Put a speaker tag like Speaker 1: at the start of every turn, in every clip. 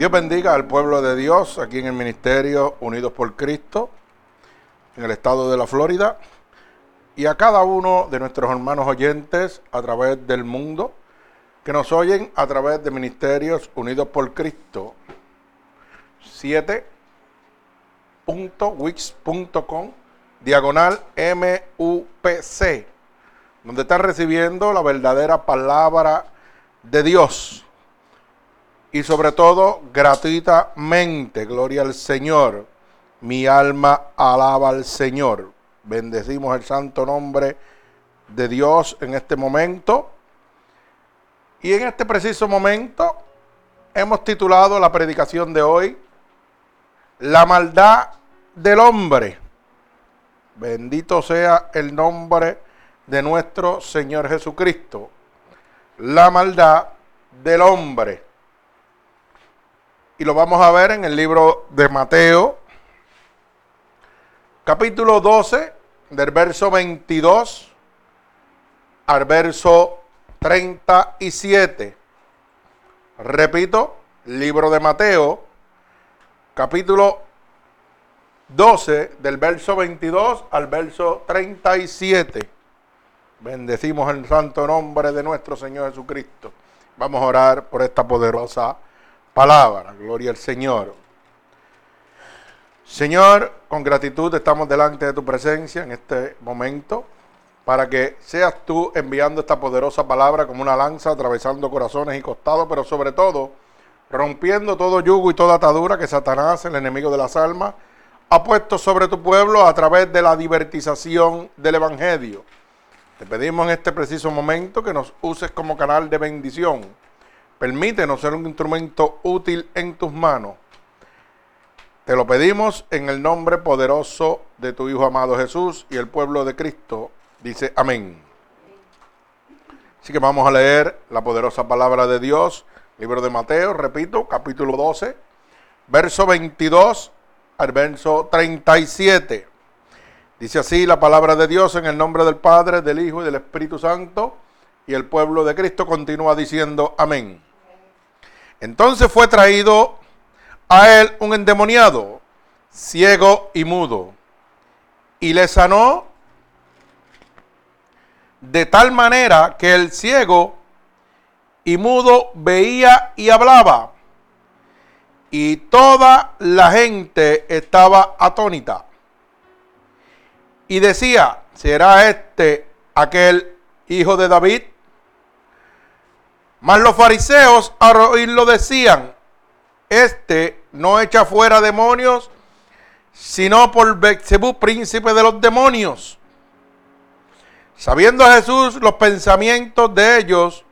Speaker 1: Dios bendiga al pueblo de Dios aquí en el Ministerio Unidos por Cristo, en el estado de la Florida, y a cada uno de nuestros hermanos oyentes a través del mundo, que nos oyen a través de Ministerios Unidos por Cristo. 7.wix.com, diagonal MUPC, donde están recibiendo la verdadera palabra de Dios y sobre todo gratuitamente. Gloria al Señor. Mi alma alaba al Señor. Bendecimos el santo nombre de Dios en este momento. Y en este preciso momento hemos titulado la predicación de hoy La maldad del hombre. Bendito sea el nombre de nuestro Señor Jesucristo. La maldad del hombre y lo vamos a ver en el libro de Mateo, capítulo 12, del verso 22 al verso 37. Repito, libro de Mateo, capítulo 12, del verso 22 al verso 37. Bendecimos el santo nombre de nuestro Señor Jesucristo. Vamos a orar por esta poderosa palabra. Gloria al Señor. Señor, con gratitud estamos delante de tu presencia en este momento para que seas tú enviando esta poderosa palabra como una lanza atravesando corazones y costados, pero sobre todo rompiendo todo yugo y toda atadura que Satanás, el enemigo de las almas, ha puesto sobre tu pueblo a través de la divertización del Evangelio. Te pedimos en este preciso momento que nos uses como canal de bendición Permítenos ser un instrumento útil en tus manos. Te lo pedimos en el nombre poderoso de tu Hijo amado Jesús y el pueblo de Cristo. Dice amén. Así que vamos a leer la poderosa palabra de Dios, libro de Mateo, repito, capítulo 12, verso 22 al verso 37. Dice así la palabra de Dios en el nombre del Padre, del Hijo y del Espíritu Santo. Y el pueblo de Cristo continúa diciendo amén. Entonces fue traído a él un endemoniado, ciego y mudo, y le sanó de tal manera que el ciego y mudo veía y hablaba, y toda la gente estaba atónita. Y decía, ¿será este aquel hijo de David? Mas los fariseos al oírlo decían, este no echa fuera demonios, sino por Bexebú, príncipe de los demonios. Sabiendo Jesús los pensamientos de ellos,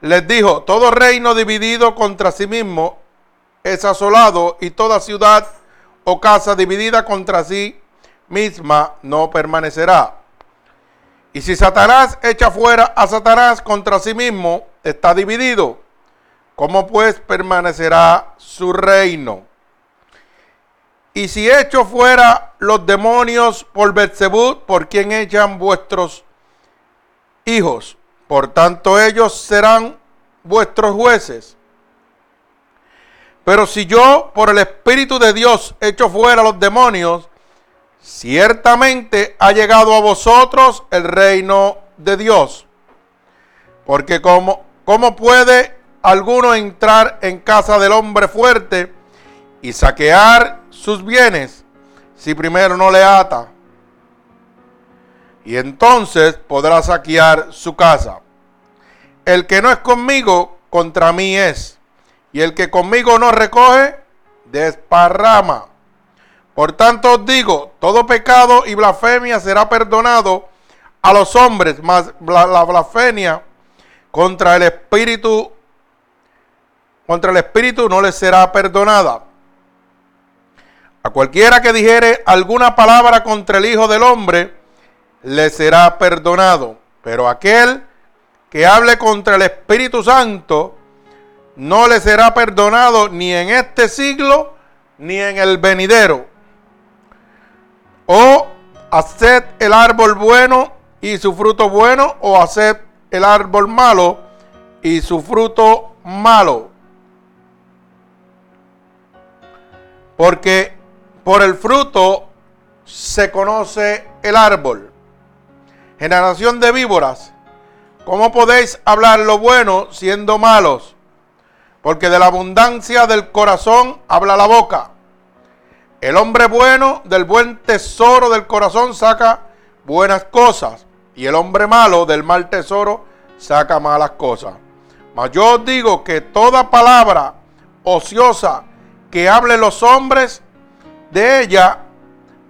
Speaker 1: les dijo, todo reino dividido contra sí mismo es asolado y toda ciudad o casa dividida contra sí misma no permanecerá. Y si Satanás echa fuera a Satanás contra sí mismo, está dividido. ¿Cómo pues permanecerá su reino? Y si echo fuera los demonios por Betzebú, ¿por quién echan vuestros hijos? Por tanto, ellos serán vuestros jueces. Pero si yo, por el Espíritu de Dios, echo fuera los demonios, ciertamente ha llegado a vosotros el reino de Dios. Porque como ¿Cómo puede alguno entrar en casa del hombre fuerte y saquear sus bienes si primero no le ata? Y entonces podrá saquear su casa. El que no es conmigo, contra mí es. Y el que conmigo no recoge, desparrama. Por tanto os digo, todo pecado y blasfemia será perdonado a los hombres, mas la blasfemia contra el espíritu contra el espíritu no le será perdonada. A cualquiera que dijere alguna palabra contra el Hijo del Hombre, le será perdonado. Pero aquel que hable contra el Espíritu Santo, no le será perdonado ni en este siglo, ni en el venidero. O haced el árbol bueno y su fruto bueno, o haced el árbol malo y su fruto malo. Porque por el fruto se conoce el árbol. Generación de víboras, ¿cómo podéis hablar lo bueno siendo malos? Porque de la abundancia del corazón habla la boca. El hombre bueno del buen tesoro del corazón saca buenas cosas. Y el hombre malo del mal tesoro saca malas cosas. Mas yo os digo que toda palabra ociosa que hablen los hombres, de ella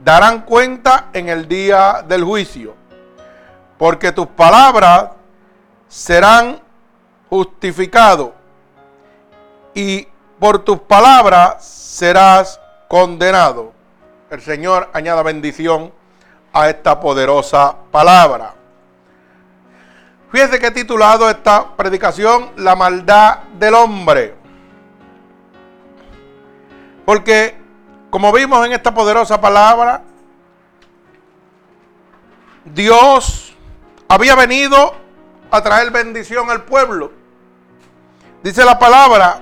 Speaker 1: darán cuenta en el día del juicio. Porque tus palabras serán justificados y por tus palabras serás condenado. El Señor añada bendición a esta poderosa palabra. Fíjese que he titulado esta predicación La maldad del hombre. Porque, como vimos en esta poderosa palabra, Dios había venido a traer bendición al pueblo. Dice la palabra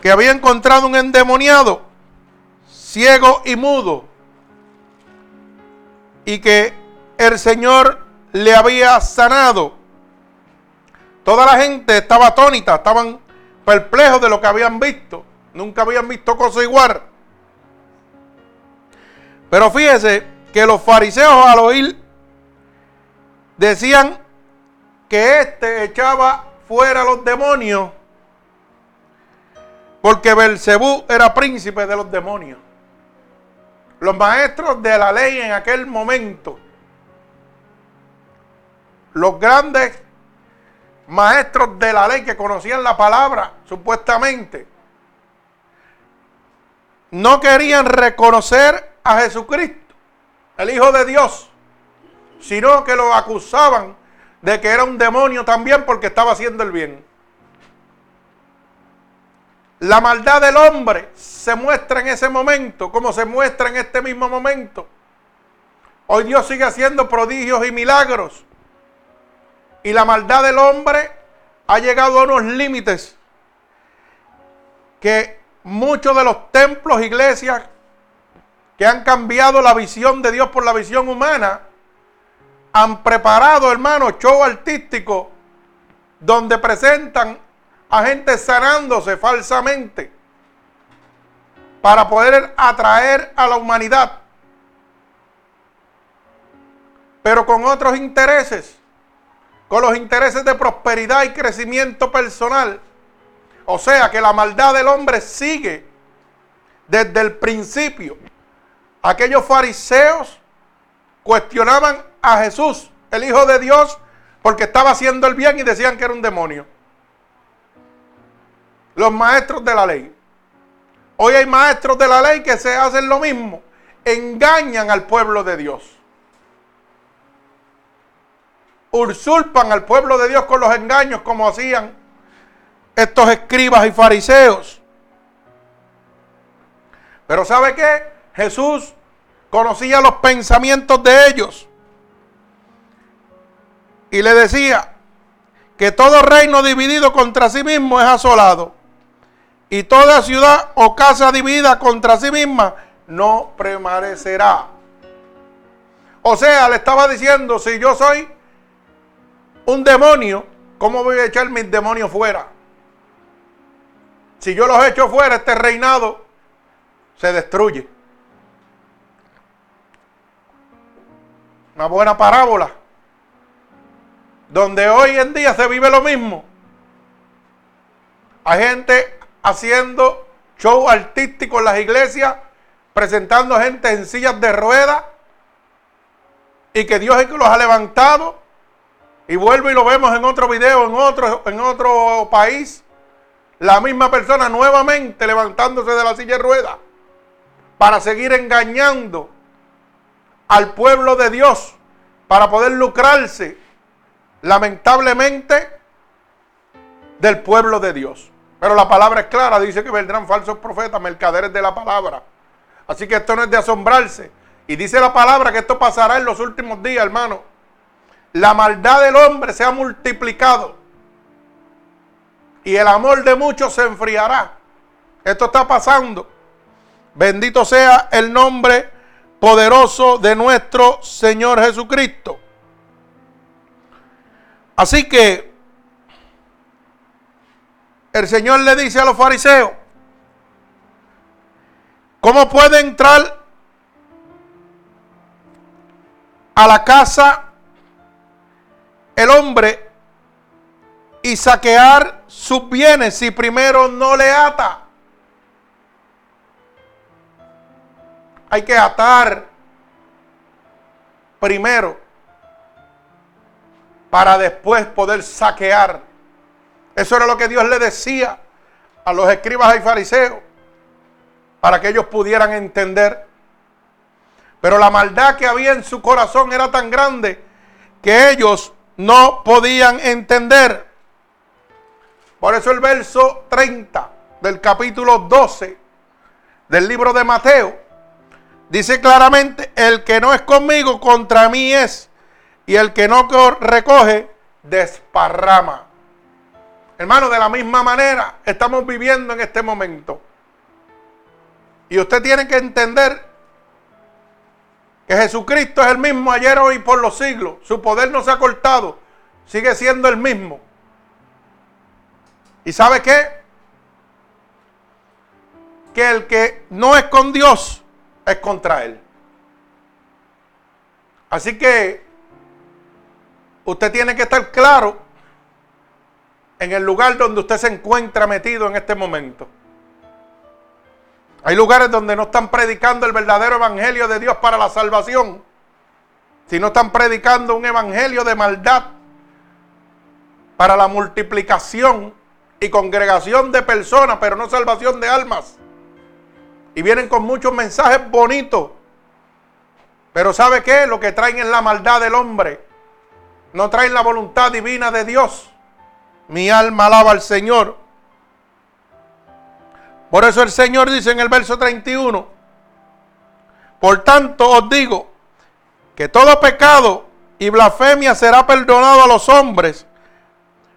Speaker 1: que había encontrado un endemoniado, ciego y mudo, y que el Señor le había sanado. Toda la gente estaba atónita, estaban perplejos de lo que habían visto. Nunca habían visto cosa igual. Pero fíjese que los fariseos al oír decían que éste echaba fuera los demonios porque Belcebú era príncipe de los demonios. Los maestros de la ley en aquel momento, los grandes maestros de la ley que conocían la palabra, supuestamente, no querían reconocer a Jesucristo, el Hijo de Dios, sino que lo acusaban de que era un demonio también porque estaba haciendo el bien. La maldad del hombre se muestra en ese momento, como se muestra en este mismo momento. Hoy Dios sigue haciendo prodigios y milagros. Y la maldad del hombre ha llegado a unos límites que muchos de los templos, iglesias que han cambiado la visión de Dios por la visión humana, han preparado, hermano, show artístico donde presentan a gente sanándose falsamente para poder atraer a la humanidad, pero con otros intereses, con los intereses de prosperidad y crecimiento personal. O sea que la maldad del hombre sigue desde el principio. Aquellos fariseos cuestionaban a Jesús, el Hijo de Dios, porque estaba haciendo el bien y decían que era un demonio. Los maestros de la ley. Hoy hay maestros de la ley que se hacen lo mismo. Engañan al pueblo de Dios. Usurpan al pueblo de Dios con los engaños como hacían estos escribas y fariseos. Pero ¿sabe qué? Jesús conocía los pensamientos de ellos. Y le decía que todo reino dividido contra sí mismo es asolado. Y toda ciudad o casa dividida contra sí misma no prevalecerá. O sea, le estaba diciendo, si yo soy un demonio, ¿cómo voy a echar mis demonios fuera? Si yo los echo fuera, este reinado se destruye. Una buena parábola. Donde hoy en día se vive lo mismo. Hay gente haciendo show artístico en las iglesias, presentando gente en sillas de ruedas y que Dios es que los ha levantado. Y vuelvo y lo vemos en otro video, en otro, en otro país. La misma persona nuevamente levantándose de la silla de ruedas para seguir engañando al pueblo de Dios, para poder lucrarse, lamentablemente, del pueblo de Dios. Pero la palabra es clara, dice que vendrán falsos profetas, mercaderes de la palabra. Así que esto no es de asombrarse. Y dice la palabra que esto pasará en los últimos días, hermano. La maldad del hombre se ha multiplicado. Y el amor de muchos se enfriará. Esto está pasando. Bendito sea el nombre poderoso de nuestro Señor Jesucristo. Así que el Señor le dice a los fariseos, ¿cómo puede entrar a la casa el hombre y saquear sus bienes si primero no le ata? Hay que atar primero para después poder saquear. Eso era lo que Dios le decía a los escribas y fariseos para que ellos pudieran entender. Pero la maldad que había en su corazón era tan grande que ellos no podían entender. Por eso el verso 30 del capítulo 12 del libro de Mateo dice claramente, el que no es conmigo contra mí es, y el que no recoge desparrama. Hermano, de la misma manera estamos viviendo en este momento. Y usted tiene que entender que Jesucristo es el mismo ayer, hoy y por los siglos. Su poder no se ha cortado. Sigue siendo el mismo. ¿Y sabe qué? Que el que no es con Dios es contra Él. Así que usted tiene que estar claro en el lugar donde usted se encuentra metido en este momento. Hay lugares donde no están predicando el verdadero evangelio de Dios para la salvación, sino están predicando un evangelio de maldad para la multiplicación y congregación de personas, pero no salvación de almas. Y vienen con muchos mensajes bonitos. Pero ¿sabe qué? Lo que traen es la maldad del hombre. No traen la voluntad divina de Dios. Mi alma alaba al Señor. Por eso el Señor dice en el verso 31, por tanto os digo que todo pecado y blasfemia será perdonado a los hombres,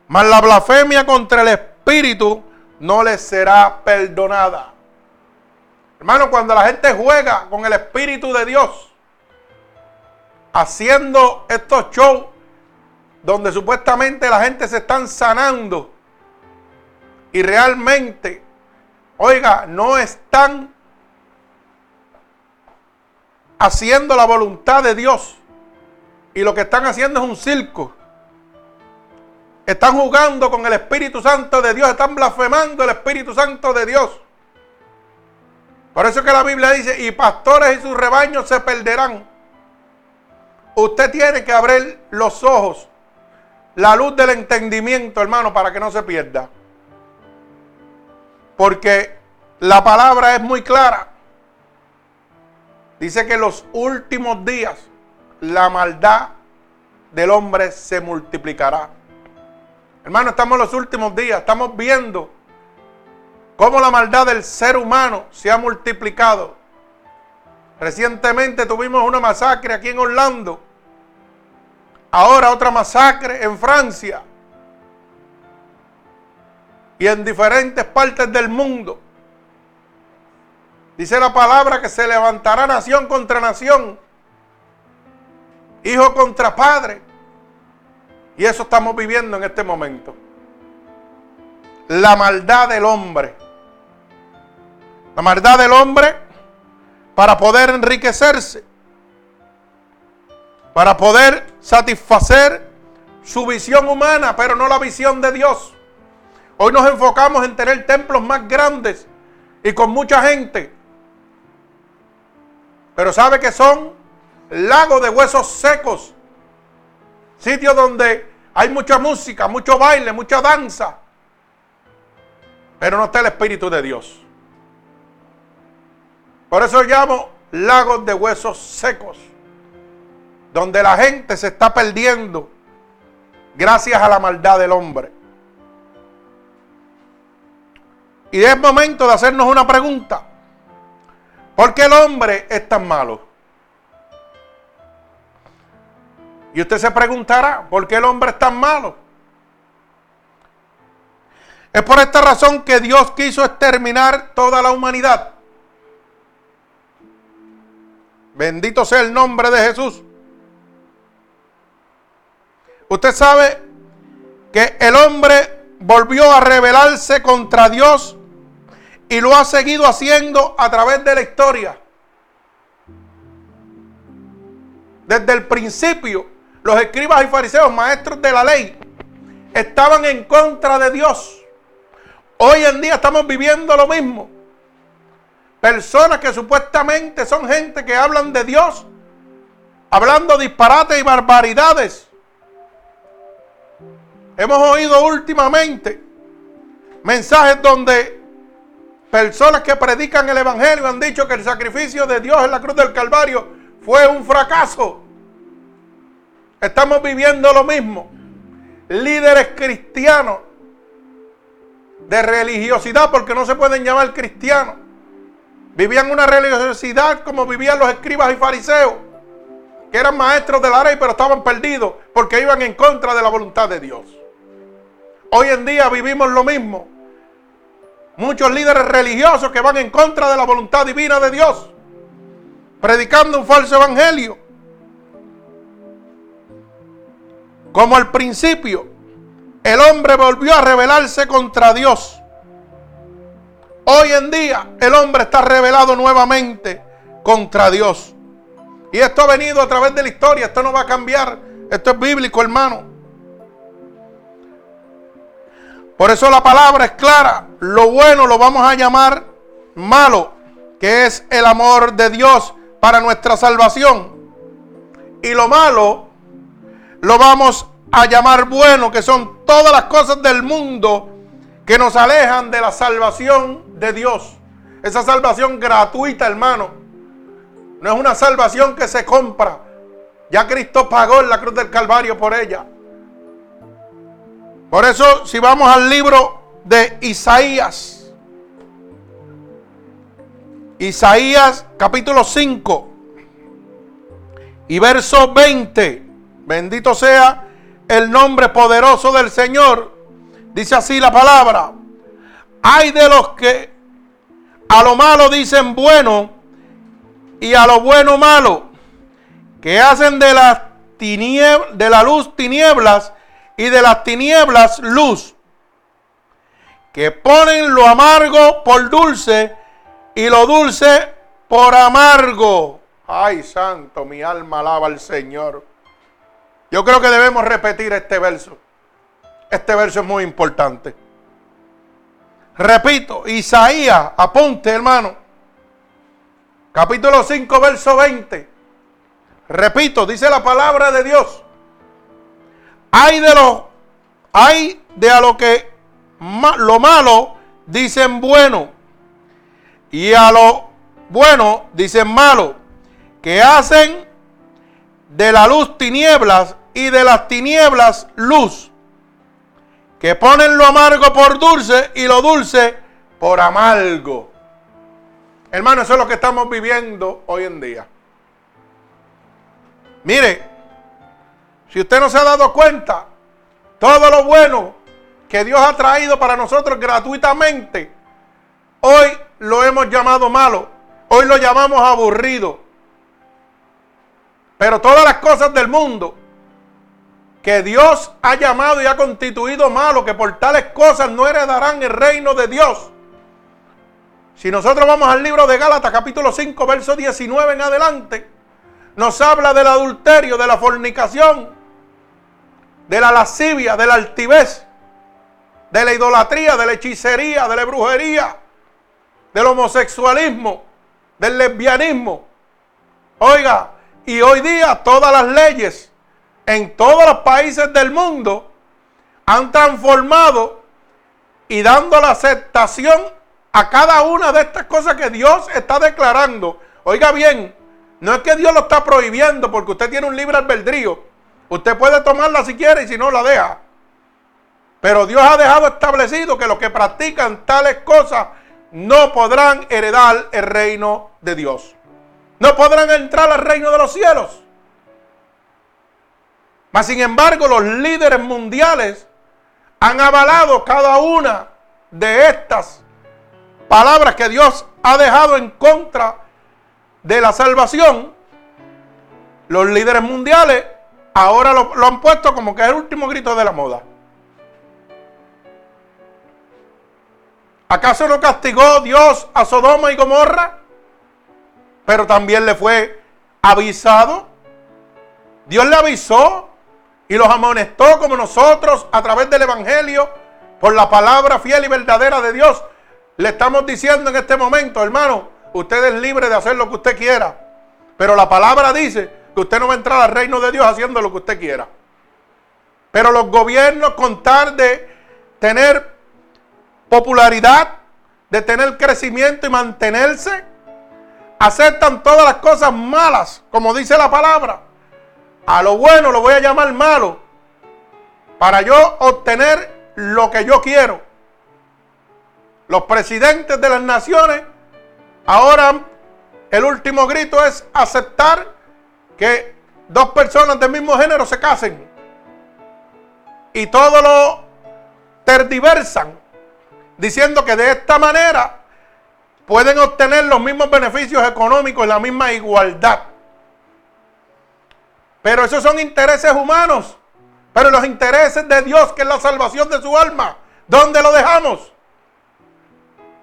Speaker 1: mas la blasfemia contra el Espíritu no les será perdonada. Hermano, cuando la gente juega con el Espíritu de Dios, haciendo estos shows donde supuestamente la gente se están sanando y realmente, oiga, no están haciendo la voluntad de Dios y lo que están haciendo es un circo. Están jugando con el Espíritu Santo de Dios, están blasfemando el Espíritu Santo de Dios. Por eso que la Biblia dice, y pastores y sus rebaños se perderán. Usted tiene que abrir los ojos la luz del entendimiento, hermano, para que no se pierda. Porque la palabra es muy clara. Dice que en los últimos días la maldad del hombre se multiplicará. Hermano, estamos en los últimos días, estamos viendo cómo la maldad del ser humano se ha multiplicado. Recientemente tuvimos una masacre aquí en Orlando Ahora otra masacre en Francia y en diferentes partes del mundo. Dice la palabra que se levantará nación contra nación, hijo contra padre. Y eso estamos viviendo en este momento. La maldad del hombre. La maldad del hombre para poder enriquecerse para poder satisfacer su visión humana, pero no la visión de Dios. Hoy nos enfocamos en tener templos más grandes y con mucha gente. Pero sabe que son lagos de huesos secos. Sitios donde hay mucha música, mucho baile, mucha danza. Pero no está el Espíritu de Dios. Por eso llamo lagos de huesos secos donde la gente se está perdiendo gracias a la maldad del hombre. Y es momento de hacernos una pregunta. ¿Por qué el hombre es tan malo? Y usted se preguntará, ¿por qué el hombre es tan malo? Es por esta razón que Dios quiso exterminar toda la humanidad. Bendito sea el nombre de Jesús. Usted sabe que el hombre volvió a rebelarse contra Dios y lo ha seguido haciendo a través de la historia. Desde el principio, los escribas y fariseos, maestros de la ley, estaban en contra de Dios. Hoy en día estamos viviendo lo mismo. Personas que supuestamente son gente que hablan de Dios, hablando disparates y barbaridades. Hemos oído últimamente mensajes donde personas que predican el Evangelio han dicho que el sacrificio de Dios en la cruz del Calvario fue un fracaso. Estamos viviendo lo mismo. Líderes cristianos de religiosidad, porque no se pueden llamar cristianos. Vivían una religiosidad como vivían los escribas y fariseos, que eran maestros de la ley, pero estaban perdidos porque iban en contra de la voluntad de Dios. Hoy en día vivimos lo mismo. Muchos líderes religiosos que van en contra de la voluntad divina de Dios, predicando un falso evangelio. Como al principio, el hombre volvió a rebelarse contra Dios. Hoy en día el hombre está rebelado nuevamente contra Dios. Y esto ha venido a través de la historia, esto no va a cambiar, esto es bíblico hermano. Por eso la palabra es clara, lo bueno lo vamos a llamar malo, que es el amor de Dios para nuestra salvación. Y lo malo lo vamos a llamar bueno, que son todas las cosas del mundo que nos alejan de la salvación de Dios. Esa salvación gratuita, hermano. No es una salvación que se compra. Ya Cristo pagó en la cruz del Calvario por ella. Por eso, si vamos al libro de Isaías, Isaías capítulo 5 y verso 20, bendito sea el nombre poderoso del Señor. Dice así la palabra. Hay de los que a lo malo dicen bueno y a lo bueno malo, que hacen de de la luz tinieblas y de las tinieblas luz, que ponen lo amargo por dulce y lo dulce por amargo. Ay, santo, mi alma alaba al Señor. Yo creo que debemos repetir este verso. Este verso es muy importante. Repito, Isaías, apunte hermano. Capítulo 5, verso 20. Repito, dice la palabra de Dios. Hay de lo, hay de a lo que lo malo dicen bueno. Y a lo bueno dicen malo. Que hacen de la luz tinieblas y de las tinieblas luz, que ponen lo amargo por dulce y lo dulce por amargo. Hermano, eso es lo que estamos viviendo hoy en día. Mire, si usted no se ha dado cuenta, todo lo bueno que Dios ha traído para nosotros gratuitamente, hoy lo hemos llamado malo, hoy lo llamamos aburrido, pero todas las cosas del mundo que Dios ha llamado y ha constituido malo, que por tales cosas no heredarán el reino de Dios. Si nosotros vamos al libro de Gálatas capítulo 5, verso 19 en adelante, nos habla del adulterio, de la fornicación, de la lascivia, de la altivez, de la idolatría, de la hechicería, de la brujería, del homosexualismo, del lesbianismo. Oiga, y hoy día todas las leyes en todos los países del mundo han transformado y dando la aceptación a cada una de estas cosas que Dios está declarando. Oiga bien, no es que Dios lo está prohibiendo porque usted tiene un libre albedrío. Usted puede tomarla si quiere y si no la deja. Pero Dios ha dejado establecido que los que practican tales cosas no podrán heredar el reino de Dios. No podrán entrar al reino de los cielos. Mas, sin embargo, los líderes mundiales han avalado cada una de estas palabras que Dios ha dejado en contra de la salvación los líderes mundiales ahora lo, han puesto como que es el último grito de la moda. ¿Acaso no castigó Dios a Sodoma y Gomorra? Pero también le fue avisado. Dios le avisó y los amonestó como nosotros a través del Evangelio por la palabra fiel y verdadera de Dios. Le estamos diciendo en este momento, hermano, usted es libre de hacer lo que usted quiera. Pero la palabra dice que usted no va a entrar al reino de Dios haciendo lo que usted quiera. Pero los gobiernos con tal de tener popularidad, de tener crecimiento y mantenerse, aceptan todas las cosas malas, como dice la palabra. A lo bueno lo voy a llamar malo, para yo obtener lo que yo quiero. Los presidentes de las naciones, ahora el último grito es aceptar que dos personas del mismo género se casen. Y todo lo terdiversan diciendo que de esta manera pueden obtener los mismos beneficios económicos y la misma igualdad. Pero esos son intereses humanos. Pero los intereses de Dios, que es la salvación de su alma, ¿dónde lo dejamos?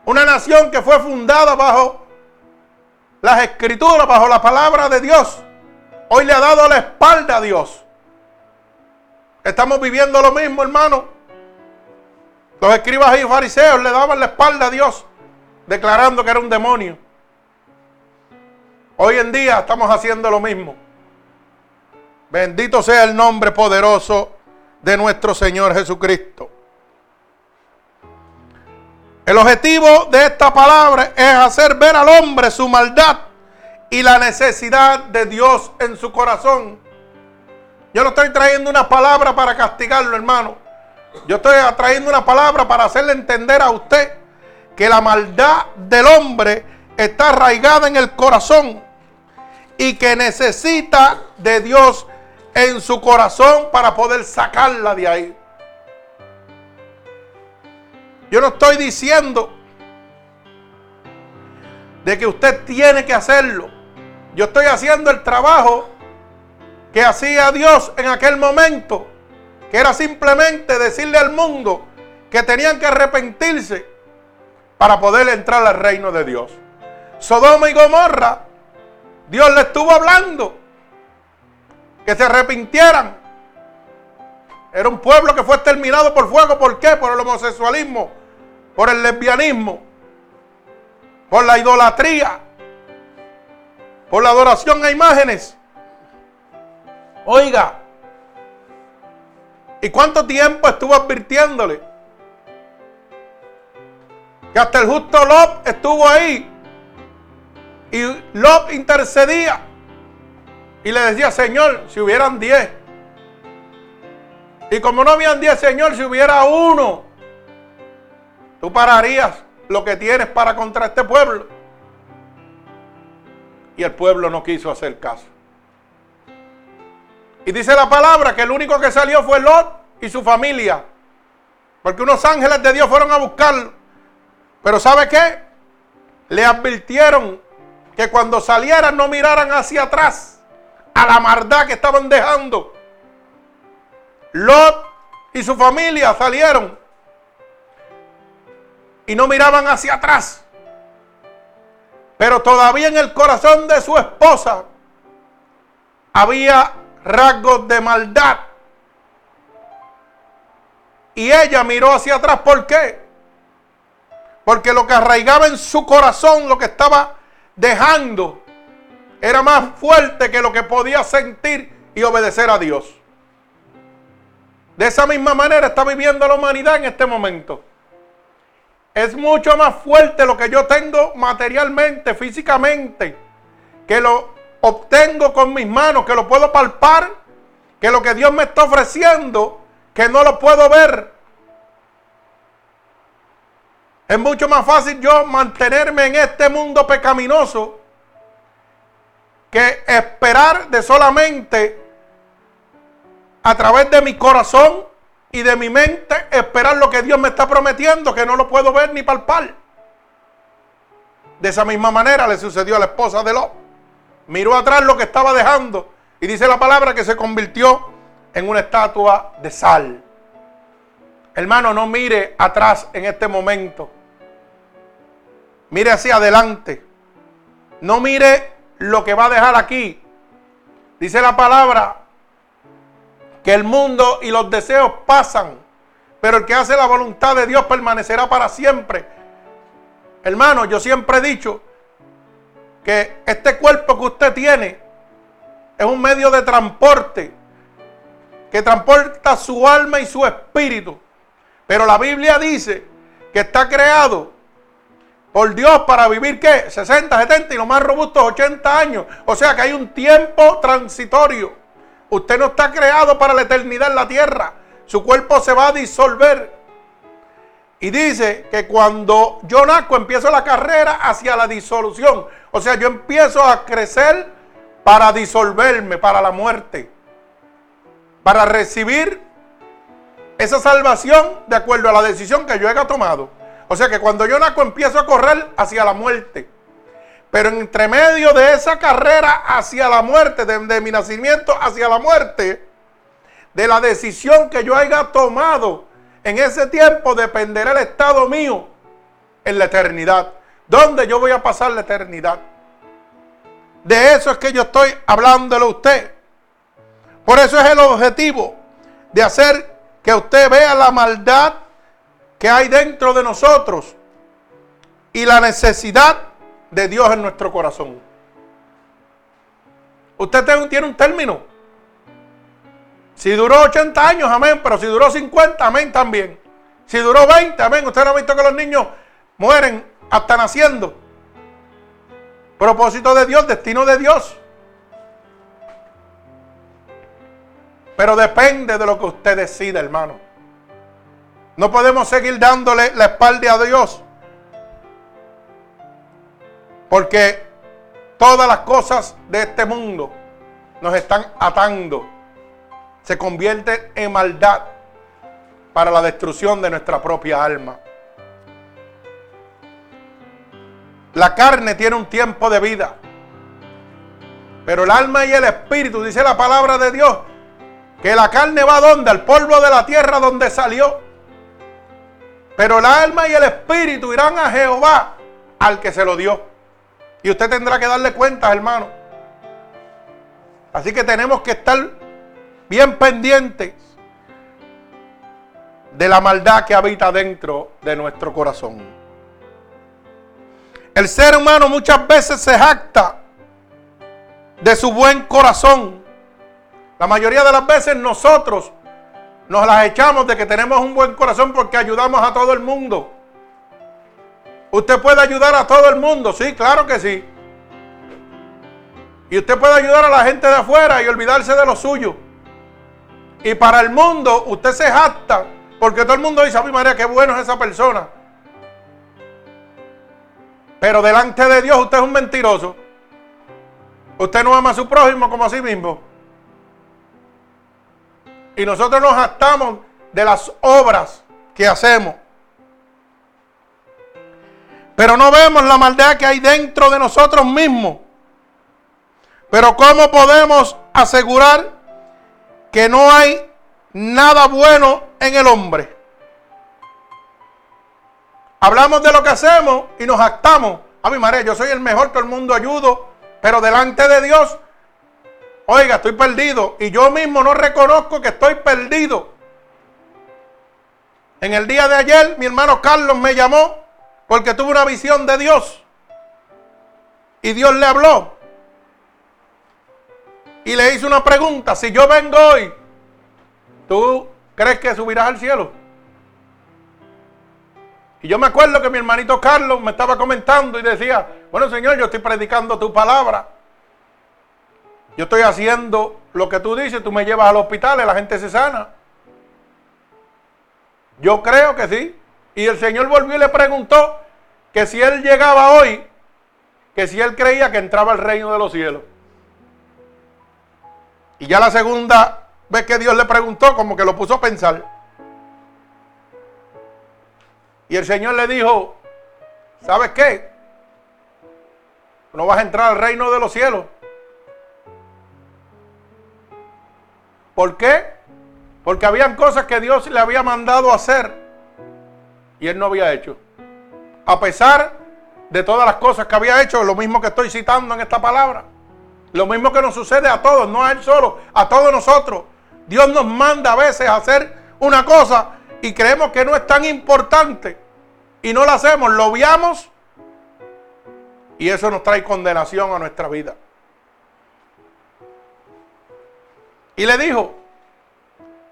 Speaker 1: Una nación que fue fundada bajo las escrituras, bajo la palabra de Dios, hoy le ha dado la espalda a Dios. Estamos viviendo lo mismo, hermano. Los escribas y fariseos le daban la espalda a Dios, declarando que era un demonio. Hoy en día estamos haciendo lo mismo. Bendito sea el nombre poderoso de nuestro Señor Jesucristo. El objetivo de esta palabra es hacer ver al hombre su maldad y la necesidad de Dios en su corazón. Yo no estoy trayendo una palabra para castigarlo, hermano. Yo estoy trayendo una palabra para hacerle entender a usted que la maldad del hombre está arraigada en el corazón y que necesita de Dios en su corazón para poder sacarla de ahí. Yo no estoy diciendo de que usted tiene que hacerlo. Yo estoy haciendo el trabajo que hacía Dios en aquel momento que era simplemente decirle al mundo que tenían que arrepentirse para poder entrar al reino de Dios. Sodoma y Gomorra, Dios le estuvo hablando que se arrepintieran. Era un pueblo que fue exterminado por fuego. ¿Por qué? Por el homosexualismo, por el lesbianismo, por la idolatría, por la adoración a imágenes. Oiga, ¿Y cuánto tiempo estuvo advirtiéndole? Que hasta el justo Lot estuvo ahí. Y Lot intercedía. Y le decía, Señor, si hubieran diez. Y como no habían diez, Señor, si hubiera uno, tú pararías lo que tienes para contra este pueblo. Y el pueblo no quiso hacer caso. Y dice la palabra que el único que salió fue Lot y su familia. Porque unos ángeles de Dios fueron a buscarlo. Pero ¿sabe qué? Le advirtieron que cuando salieran no miraran hacia atrás a la maldad que estaban dejando. Lot y su familia salieron y no miraban hacia atrás. Pero todavía en el corazón de su esposa había rasgos de maldad. Y ella miró hacia atrás. ¿Por qué? Porque lo que arraigaba en su corazón, lo que estaba dejando, era más fuerte que lo que podía sentir y obedecer a Dios. De esa misma manera está viviendo la humanidad en este momento. Es mucho más fuerte lo que yo tengo materialmente, físicamente, que lo obtengo con mis manos, que lo puedo palpar, que lo que Dios me está ofreciendo, que no lo puedo ver. Es mucho más fácil yo mantenerme en este mundo pecaminoso que esperar de solamente a través de mi corazón y de mi mente esperar lo que Dios me está prometiendo, que no lo puedo ver ni palpar. De esa misma manera le sucedió a la esposa de Lot miró atrás lo que estaba dejando Y dice la palabra que se convirtió en una estatua de sal. Hermano, no mire atrás en este momento. Mire hacia adelante. No mire lo que va a dejar aquí. Dice la palabra que el mundo y los deseos pasan, pero el que hace la voluntad de Dios permanecerá para siempre. Hermano, yo siempre he dicho que este cuerpo que usted tiene es un medio de transporte que transporta su alma y su espíritu. Pero la Biblia dice que está creado por Dios para vivir qué? 60, 70 y lo más robusto 80 años. O sea que hay un tiempo transitorio. Usted no está creado para la eternidad en la tierra. Su cuerpo se va a disolver. Y dice que cuando yo nazco empiezo la carrera hacia la disolución. O sea, yo empiezo a crecer para disolverme, para la muerte. Para recibir esa salvación de acuerdo a la decisión que yo haya tomado. O sea que cuando yo naco empiezo a correr hacia la muerte. Pero entre medio de esa carrera hacia la muerte, de, mi nacimiento hacia la muerte, de la decisión que yo haya tomado, en ese tiempo dependerá el estado mío en la eternidad. ¿Dónde yo voy a pasar la eternidad? De eso es que yo estoy hablándole a usted. Por eso es el objetivo de hacer que usted vea la maldad que hay dentro de nosotros y la necesidad de Dios en nuestro corazón. Usted tiene un término. Si duró 80 años, amén, pero si duró 50, amén también. Si duró 20, amén. Usted no ha visto que los niños mueren hasta naciendo. Propósito de Dios, destino de Dios. Pero depende de lo que usted decida, hermano. No podemos seguir dándole la espalda a Dios. Porque todas las cosas de este mundo nos están atando. Se convierten en maldad para la destrucción de nuestra propia alma. La carne tiene un tiempo de vida. Pero el alma y el espíritu, dice la palabra de Dios, que la carne va donde? Al polvo de la tierra donde salió. Pero el alma y el espíritu irán a Jehová, al que se lo dio. Y usted tendrá que darle cuentas, hermano. Así que tenemos que estar bien pendientes de la maldad que habita dentro de nuestro corazón. El ser humano muchas veces se jacta de su buen corazón la mayoría de las veces nosotros nos las echamos de que tenemos un buen corazón porque ayudamos a todo el mundo. Usted puede ayudar a todo el mundo, sí, claro que sí. Y usted puede ayudar a la gente de afuera y olvidarse de lo suyo. Y para el mundo usted se jacta porque todo el mundo dice, a mi María, qué bueno es esa persona. Pero delante de Dios usted es un mentiroso. Usted no ama a su prójimo como a sí mismo. Y nosotros nos jactamos de las obras que hacemos. Pero no vemos la maldad que hay dentro de nosotros mismos. Pero ¿cómo podemos asegurar que no hay nada bueno en el hombre? Hablamos de lo que hacemos y nos jactamos. A mi madre, yo soy el mejor, que el mundo ayudo. Pero delante de Dios Oiga, estoy perdido y yo mismo no reconozco que estoy perdido. En el día de ayer mi hermano Carlos me llamó porque tuvo una visión de Dios. Y Dios le habló. Y le hizo una pregunta. Si yo vengo hoy, ¿tú crees que subirás al cielo? Y yo me acuerdo que mi hermanito Carlos me estaba comentando y decía, bueno Señor, yo estoy predicando tu palabra. Yo estoy haciendo lo que tú dices, tú me llevas al hospital y la gente se sana. Yo creo que sí. Y el Señor volvió y le preguntó que si él llegaba hoy, que si él creía que entraba al reino de los cielos. Y ya la segunda vez que Dios le preguntó, como que lo puso a pensar. Y el Señor le dijo, ¿sabes qué? No vas a entrar al reino de los cielos ¿Por qué? Porque habían cosas que Dios le había mandado hacer y él no había hecho. A pesar de todas las cosas que había hecho, lo mismo que estoy citando en esta palabra. Lo mismo que nos sucede a todos, no a él solo, a todos nosotros. Dios nos manda a veces a hacer una cosa y creemos que no es tan importante y no la hacemos, lo obviamos y eso nos trae condenación a nuestra vida. Y le dijo,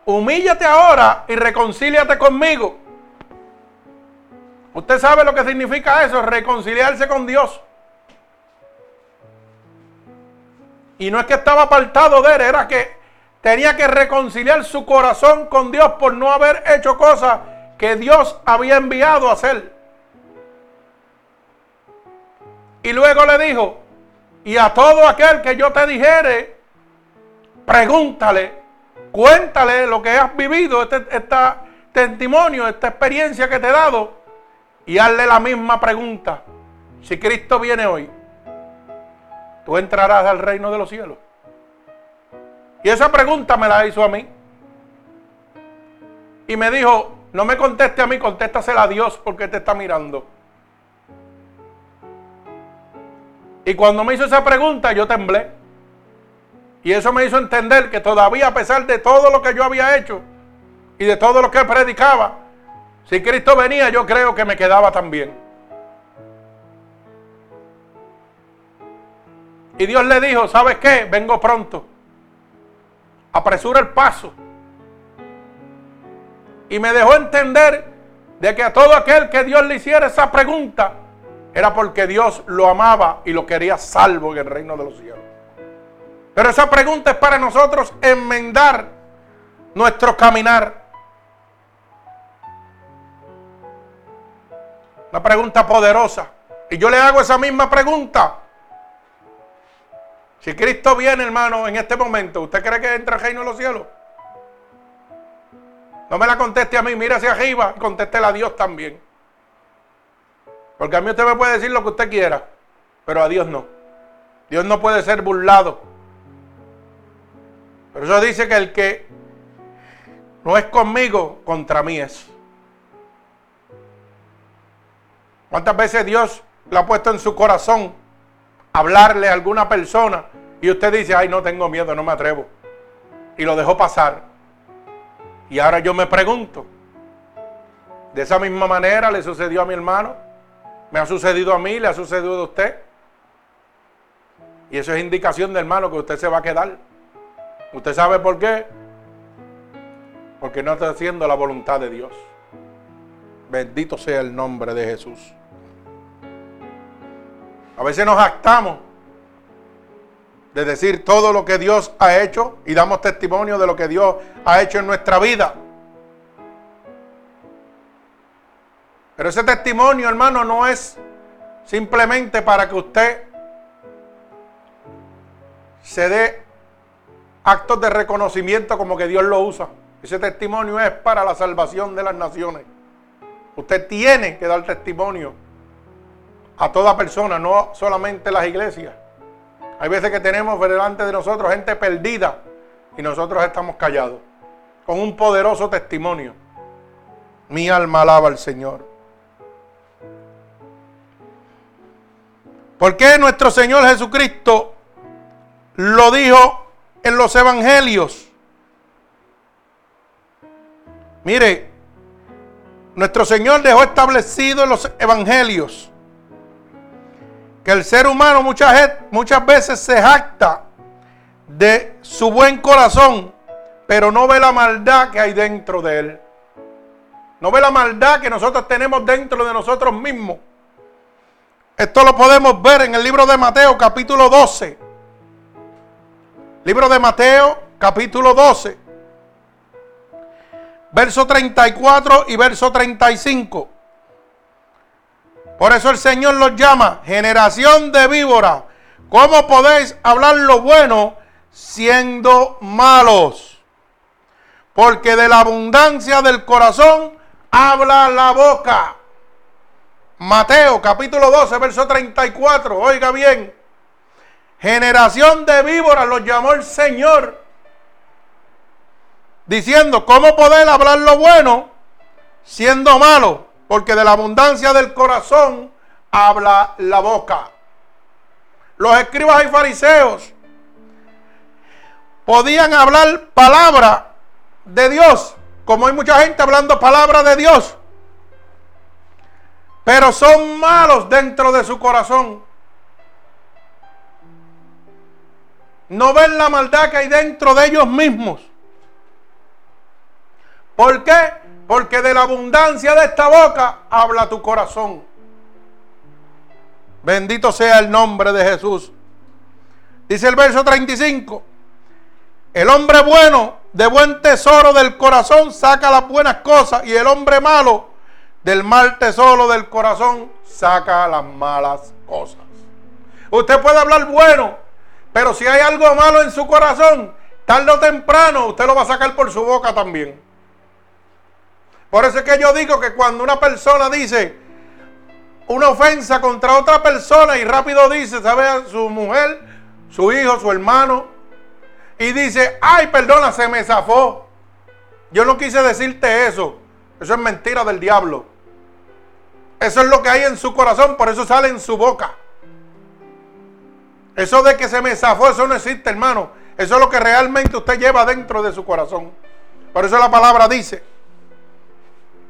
Speaker 1: humíllate ahora y reconcíliate conmigo. Usted sabe lo que significa eso, reconciliarse con Dios. Y no es que estaba apartado de él, era que tenía que reconciliar su corazón con Dios por no haber hecho cosas que Dios había enviado a hacer. Y luego le dijo, y a todo aquel que yo te dijere, pregúntale, cuéntale lo que has vivido, este, este testimonio, esta experiencia que te he dado, y hazle la misma pregunta. Si Cristo viene hoy, tú entrarás al reino de los cielos. Y esa pregunta me la hizo a mí. Y me dijo, no me conteste a mí, contéstasela a Dios porque te está mirando. Y cuando me hizo esa pregunta, yo temblé. Y eso me hizo entender que todavía a pesar de todo lo que yo había hecho y de todo lo que predicaba, si Cristo venía, yo creo que me quedaba también. Y Dios le dijo, ¿sabes qué? Vengo pronto apresura el paso. Y me dejó entender de que a todo aquel que Dios le hiciera esa pregunta, era porque Dios lo amaba y lo quería salvo en el reino de los cielos. Pero esa pregunta es para nosotros enmendar nuestro caminar. Una pregunta poderosa. Y yo le hago esa misma pregunta si Cristo viene, hermano, en este momento, ¿usted cree que entra al reino de los cielos? No me la conteste a mí, mira hacia arriba y contéstela a Dios también. Porque a mí usted me puede decir lo que usted quiera, pero a Dios no. Dios no puede ser burlado. Pero eso dice que el que no es conmigo, contra mí es. ¿Cuántas veces Dios le ha puesto en su corazón hablarle a alguna persona y usted dice, ay, no tengo miedo, no me atrevo. Y lo dejó pasar. Y ahora yo me pregunto, de esa misma manera le sucedió a mi hermano, me ha sucedido a mí, le ha sucedido a usted. Y eso es indicación de hermano que usted se va a quedar. ¿Usted sabe por qué? Porque no está haciendo la voluntad de Dios. Bendito sea el nombre de Jesús. A veces nos actamos de decir todo lo que Dios ha hecho y damos testimonio de lo que Dios ha hecho en nuestra vida. Pero ese testimonio, hermano, no es simplemente para que usted se dé actos de reconocimiento como que Dios lo usa. Ese testimonio es para la salvación de las naciones. Usted tiene que dar testimonio a toda persona, no solamente las iglesias. Hay veces que tenemos delante de nosotros gente perdida y nosotros estamos callados, con un poderoso testimonio. Mi alma alaba al Señor. ¿Por qué nuestro Señor Jesucristo lo dijo en los evangelios? Mire, nuestro Señor dejó establecido en los evangelios el ser humano muchas, muchas veces se jacta de su buen corazón, pero no ve la maldad que hay dentro de él. No ve la maldad que nosotros tenemos dentro de nosotros mismos. Esto lo podemos ver en el libro de Mateo capítulo 12. Libro de Mateo capítulo 12. Verso 34 y verso 35. Por eso el Señor los llama generación de víbora. ¿Cómo podéis hablar lo bueno siendo malos? Porque de la abundancia del corazón habla la boca. Mateo capítulo 12, verso 34. Oiga bien. Generación de víboras los llamó el Señor. diciendo, ¿cómo poder hablar lo bueno siendo malo? Porque de la abundancia del corazón habla la boca. Los escribas y fariseos podían hablar palabra de Dios, como hay mucha gente hablando palabra de Dios, pero son malos dentro de su corazón. No ven la maldad que hay dentro de ellos mismos. ¿Por qué? Porque de la abundancia de esta boca habla tu corazón. Bendito sea el nombre de Jesús. Dice el verso 35. El hombre bueno de buen tesoro del corazón saca las buenas cosas y el hombre malo del mal tesoro del corazón saca las malas cosas. Usted puede hablar bueno, pero si hay algo malo en su corazón, tarde o temprano usted lo va a sacar por su boca también. Por eso es que yo digo que cuando una persona dice una ofensa contra otra persona y rápido dice, ¿sabe? Su mujer, su hijo, su hermano, y dice, ay, perdona, se me zafó. Yo no quise decirte eso. Eso es mentira del diablo. Eso es lo que hay en su corazón, por eso sale en su boca. Eso de que se me zafó, eso no existe, hermano. Eso es lo que realmente usted lleva dentro de su corazón. Por eso la palabra dice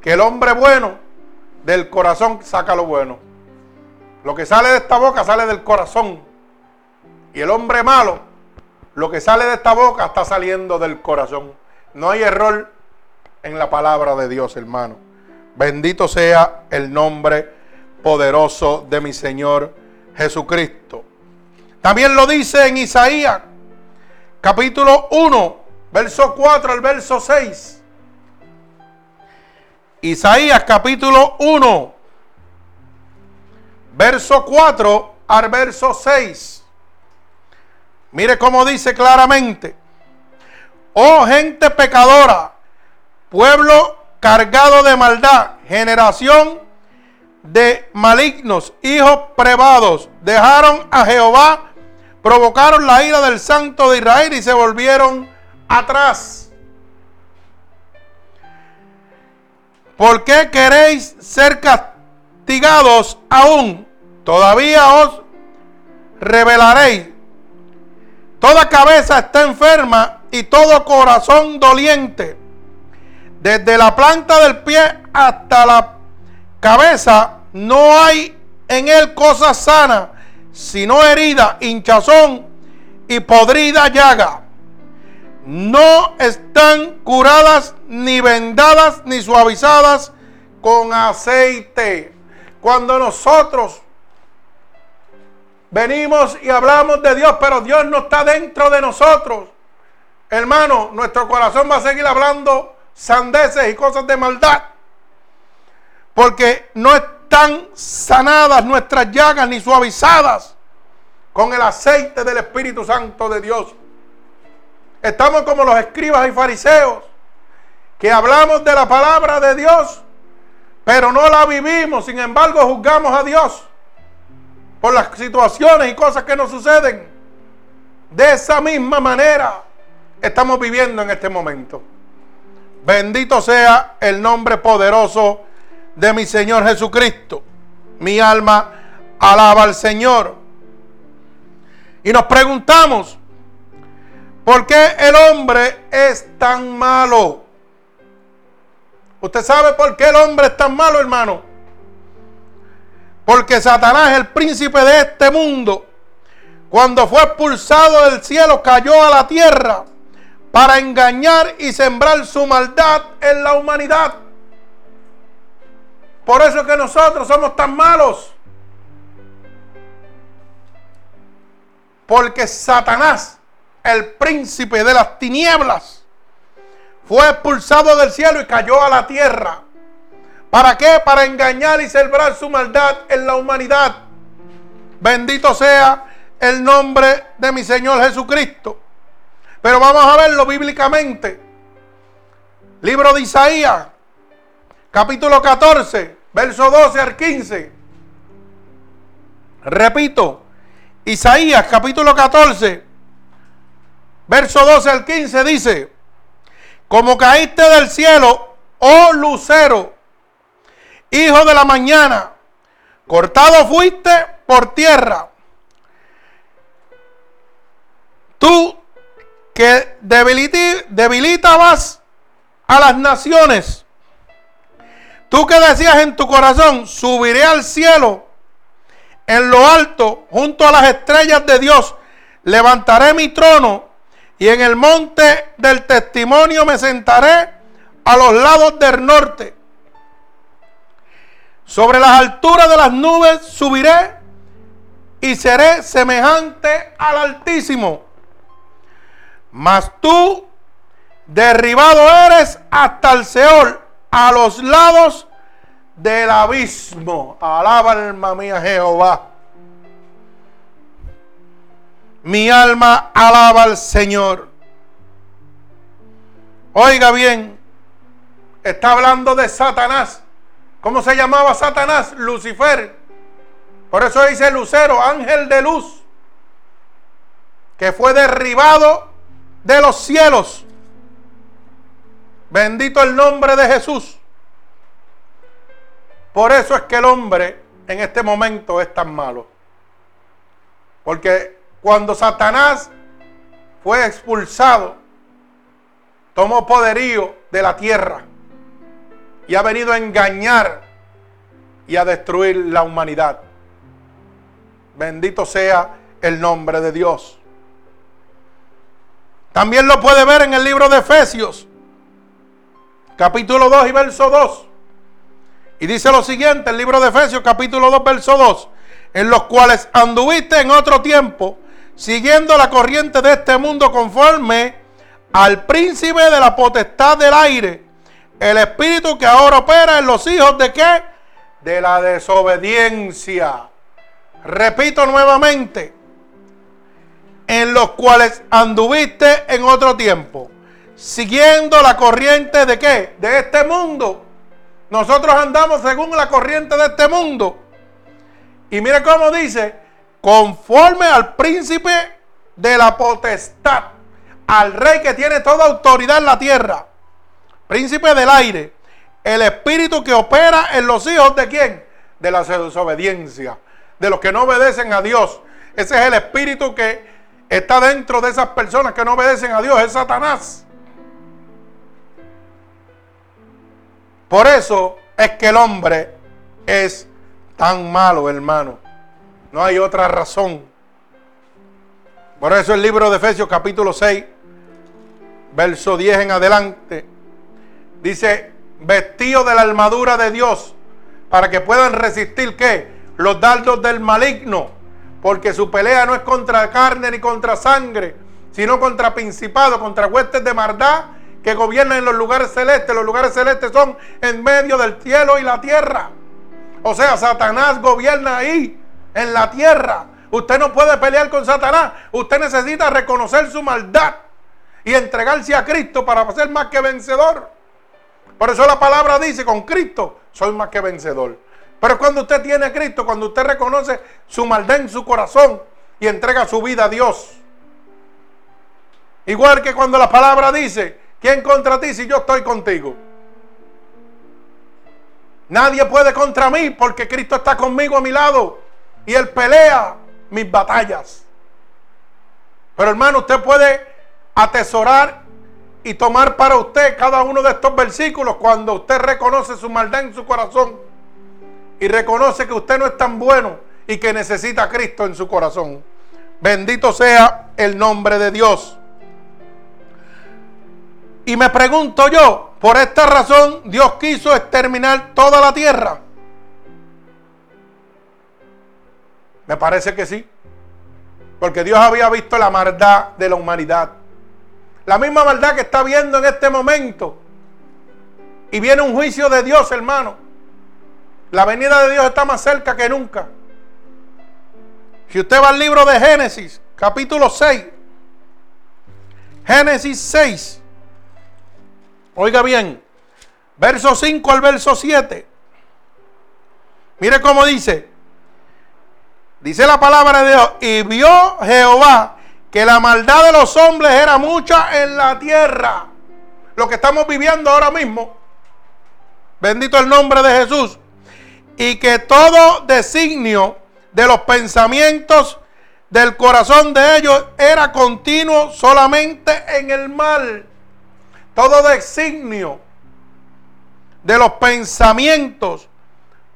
Speaker 1: que el hombre bueno del corazón saca lo bueno. Lo que sale de esta boca sale del corazón. Y el hombre malo lo que sale de esta boca está saliendo del corazón. No hay error en la palabra de Dios, hermano. Bendito sea el nombre poderoso de mi Señor Jesucristo. También lo dice en Isaías, capítulo 1, verso 4 al verso 6. Isaías capítulo 1, verso 4 al verso 6. Mire cómo dice claramente, oh gente pecadora, pueblo cargado de maldad, generación de malignos, hijos prevados, dejaron a Jehová, provocaron la ira del santo de Israel y se volvieron atrás. ¿Por qué queréis ser castigados aún? Todavía os revelaréis Toda cabeza está enferma y todo corazón doliente. Desde la planta del pie hasta la cabeza no hay en él cosa sana, sino herida, hinchazón y podrida llaga. No están curadas, ni vendadas, ni suavizadas con aceite. Cuando nosotros Venimos y hablamos de Dios, pero Dios no está dentro de nosotros. Hermano, nuestro corazón va a seguir hablando sandeces y cosas de maldad. Porque no están sanadas nuestras llagas ni suavizadas con el aceite del Espíritu Santo de Dios. Estamos como los escribas y fariseos, que hablamos de la palabra de Dios, pero no la vivimos, sin embargo juzgamos a Dios por las situaciones y cosas que nos suceden. De esa misma manera estamos viviendo en este momento. Bendito sea el nombre poderoso de mi Señor Jesucristo. Mi alma alaba al Señor. Y nos preguntamos, ¿por qué el hombre es tan malo? ¿Usted sabe por qué el hombre es tan malo, hermano? Porque Satanás, el príncipe de este mundo, cuando fue expulsado del cielo, cayó a la tierra para engañar y sembrar su maldad en la humanidad. Por eso es que nosotros somos tan malos. Porque Satanás, el príncipe de las tinieblas, fue expulsado del cielo y cayó a la tierra ¿Para qué? Para engañar y celebrar su maldad en la humanidad. Bendito sea el nombre de mi Señor Jesucristo. Pero vamos a verlo bíblicamente. Libro de Isaías, capítulo 14, verso 12 al 15. Repito, Isaías, capítulo 14, verso 12 al 15 dice, como caíste del cielo, oh lucero, hijo de la mañana, cortado fuiste por tierra. Tú que debilitabas a las naciones, tú que decías en tu corazón, subiré al cielo, en lo alto, junto a las estrellas de Dios, levantaré mi trono y en el monte del testimonio me sentaré a los lados del norte. Sobre las alturas de las nubes subiré y seré semejante al Altísimo. Mas tú derribado eres hasta el Seol, a los lados del abismo. Alaba alma mía Jehová. Mi alma alaba al Señor. Oiga bien, está hablando de Satanás. ¿Cómo se llamaba Satanás? Lucifer. Por eso dice Lucero, ángel de luz, que fue derribado de los cielos. Bendito el nombre de Jesús. Por eso es que el hombre en este momento es tan malo. Porque cuando Satanás fue expulsado, tomó poderío de la tierra y ha venido a engañar y a destruir la humanidad. Bendito sea el nombre de Dios. También lo puede ver en el libro de Efesios, capítulo 2 y verso 2. Y dice lo siguiente, el libro de Efesios, capítulo 2, verso 2, en los cuales anduviste en otro tiempo siguiendo la corriente de este mundo conforme al príncipe de la potestad del aire, el espíritu que ahora opera en los hijos de qué? De la desobediencia. Repito nuevamente, en los cuales anduviste en otro tiempo, siguiendo la corriente de qué? De este mundo. Nosotros andamos según la corriente de este mundo. Y mire cómo dice, conforme al príncipe de la potestad, al rey que tiene toda autoridad en la tierra, príncipe del aire, el espíritu que opera en los hijos de quién? De la desobediencia, de los que no obedecen a Dios. Ese es el espíritu que está dentro de esas personas que no obedecen a Dios, es Satanás. Por eso es que el hombre es tan malo, hermano. No hay otra razón. Por eso el libro de Efesios capítulo 6, verso 10 en adelante, dice, vestido de la armadura de Dios, para que puedan resistir qué? Los dardos del maligno, porque su pelea no es contra carne ni contra sangre, sino contra principados, contra huestes de maldad que gobiernan en los lugares celestes. Los lugares celestes son en medio del cielo y la tierra. O sea, Satanás gobierna ahí en la tierra. Usted no puede pelear con Satanás. Usted necesita reconocer su maldad y entregarse a Cristo para ser más que vencedor. Por eso la palabra dice, con Cristo soy más que vencedor. Pero cuando usted tiene a Cristo, cuando usted reconoce su maldad en su corazón y entrega su vida a Dios. Igual que cuando la palabra dice, ¿quién contra ti si yo estoy contigo? Nadie puede contra mí porque Cristo está conmigo a mi lado y Él pelea mis batallas. Pero hermano, usted puede atesorar y tomar para usted cada uno de estos versículos cuando usted reconoce su maldad en su corazón y reconoce que usted no es tan bueno y que necesita a Cristo en su corazón. Bendito sea el nombre de Dios. Y me pregunto yo, por esta razón Dios quiso exterminar toda la tierra. Me parece que sí. Porque Dios había visto la maldad de la humanidad. La misma maldad que está viendo en este momento. Y viene un juicio de Dios, hermano. La venida de Dios está más cerca que nunca. Si usted va al libro de Génesis, capítulo 6. Génesis 6. Oiga bien. Verso 5 al verso 7. Mire cómo dice. Dice la palabra de Dios, y vio Jehová que la maldad de los hombres era mucha en la tierra. lo que estamos viviendo ahora mismo. Bendito el nombre de Jesús. Y que todo designio de los pensamientos del corazón de ellos era continuo solamente en el mal. Todo designio de los pensamientos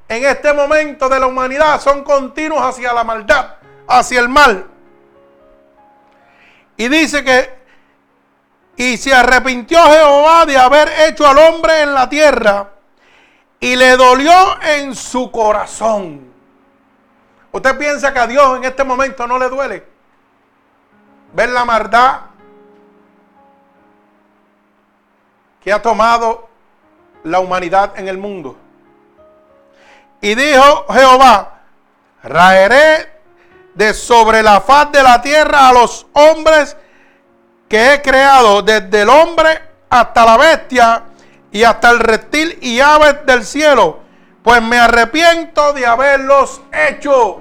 Speaker 1: en este momento de la humanidad son continuos hacia la maldad, hacia el mal. Y dice que, y se arrepintió Jehová de haber hecho al hombre en la tierra, y le dolió en su corazón. ¿Usted piensa que a Dios en este momento no le duele? Ver la maldad que ha tomado la humanidad en el mundo. Y dijo Jehová, raeré de sobre la faz de la tierra a los hombres que he creado, desde el hombre hasta la bestia y hasta el reptil y aves del cielo, pues me arrepiento de haberlos hecho.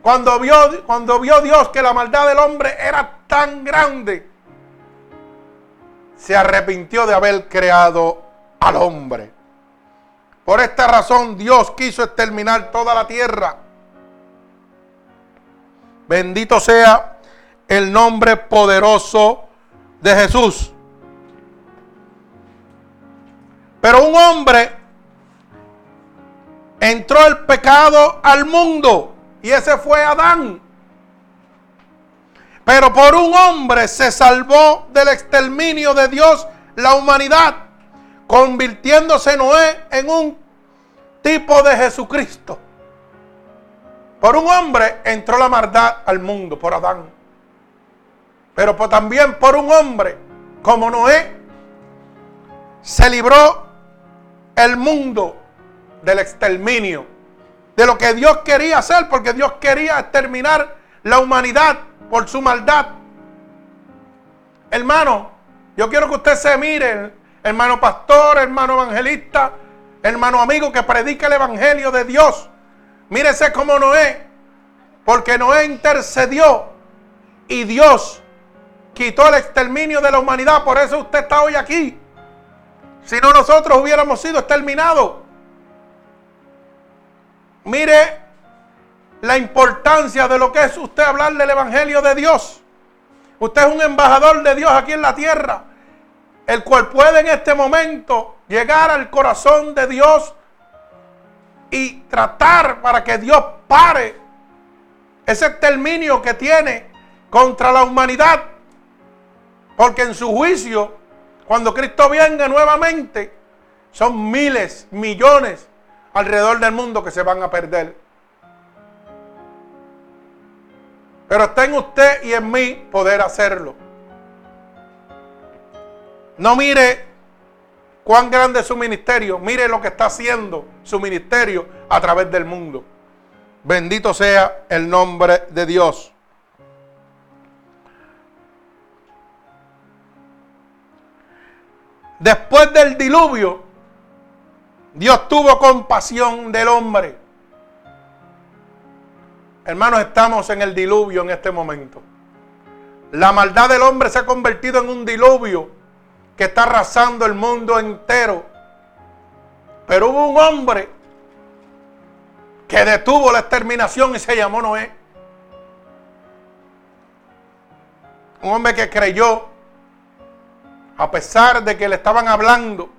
Speaker 1: Cuando vio, cuando vio Dios que la maldad del hombre era tan grande, se arrepintió de haber creado al hombre. Por esta razón Dios quiso exterminar toda la tierra. Bendito sea el nombre poderoso de Jesús. Pero un hombre entró el pecado al mundo y ese fue Adán. Pero por un hombre se salvó del exterminio de Dios la humanidad convirtiéndose Noé en un tipo de Jesucristo. Por un hombre entró la maldad al mundo, por Adán. Pero también por un hombre como Noé se libró el mundo del exterminio, de lo que Dios quería hacer, porque Dios quería exterminar la humanidad por su maldad. Hermano, yo quiero que usted se mire hermano pastor, hermano evangelista, hermano amigo que predica el evangelio de Dios. Mírese como Noé, porque Noé intercedió y Dios quitó el exterminio de la humanidad. Por eso usted está hoy aquí. Si no, nosotros hubiéramos sido exterminados. Mire la importancia de lo que es usted hablar del Evangelio de Dios. Usted es un embajador de Dios aquí en la tierra el cual puede en este momento llegar al corazón de Dios y tratar para que Dios pare ese exterminio que tiene contra la humanidad. Porque en su juicio, cuando Cristo venga nuevamente, son miles, millones alrededor del mundo que se van a perder. Pero está en usted y en mí poder hacerlo. No mire cuán grande es su ministerio, mire lo que está haciendo su ministerio a través del mundo. Bendito sea el nombre de Dios. Después del diluvio, Dios tuvo compasión del hombre. Hermanos, estamos en el diluvio en este momento. La maldad del hombre se ha convertido en un diluvio que está arrasando el mundo entero. Pero hubo un hombre que detuvo la exterminación y se llamó Noé. Un hombre que creyó, a pesar de que le estaban hablando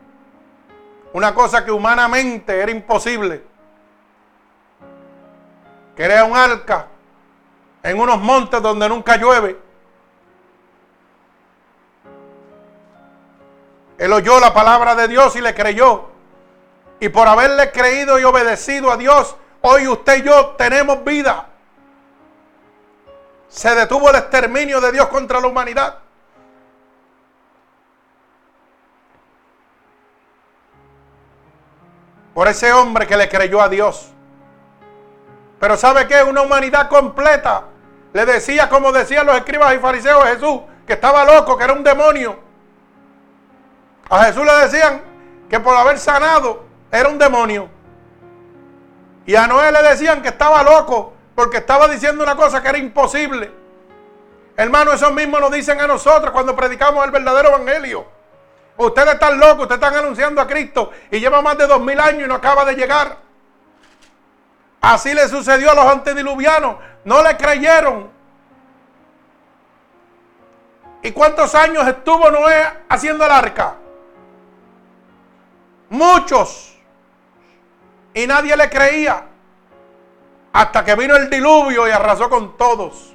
Speaker 1: una cosa que humanamente era imposible. Crea un arca en unos montes donde nunca llueve Él oyó la palabra de Dios y le creyó. Y por haberle creído y obedecido a Dios, hoy usted y yo tenemos vida. Se detuvo el exterminio de Dios contra la humanidad. Por ese hombre que le creyó a Dios. Pero ¿sabe qué? Una humanidad completa. Le decía, como decían los escribas y fariseos Jesús, que estaba loco, que era un demonio. A Jesús le decían que por haber sanado era un demonio. Y a Noé le decían que estaba loco porque estaba diciendo una cosa que era imposible. Hermano, eso mismo nos dicen a nosotros cuando predicamos el verdadero evangelio. Ustedes están locos, ustedes están anunciando a Cristo y lleva más de dos mil años y no acaba de llegar. Así le sucedió a los antediluvianos. No le creyeron. ¿Y cuántos años estuvo Noé haciendo el arca? Muchos. Y nadie le creía. Hasta que vino el diluvio y arrasó con todos.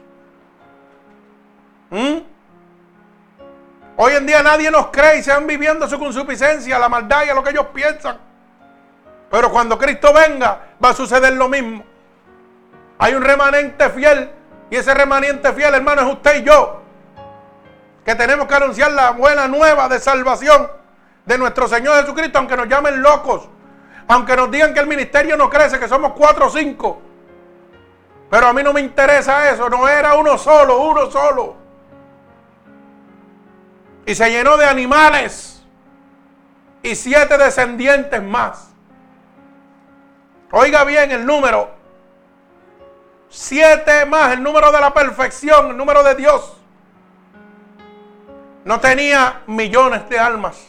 Speaker 1: ¿Mm? Hoy en día nadie nos cree y se van viviendo su consuficiencia, la maldad y a lo que ellos piensan. Pero cuando Cristo venga va a suceder lo mismo. Hay un remanente fiel y ese remanente fiel, hermano, es usted y yo. Que tenemos que anunciar la buena nueva de salvación de nuestro Señor Jesucristo, aunque nos llamen locos. Aunque nos digan que el ministerio no crece, que somos cuatro o cinco. Pero a mí no me interesa eso, no era uno solo, uno solo y se llenó de animales y siete descendientes más. Oiga bien el número. Siete más, el número de la perfección, el número de Dios. No tenía millones de almas.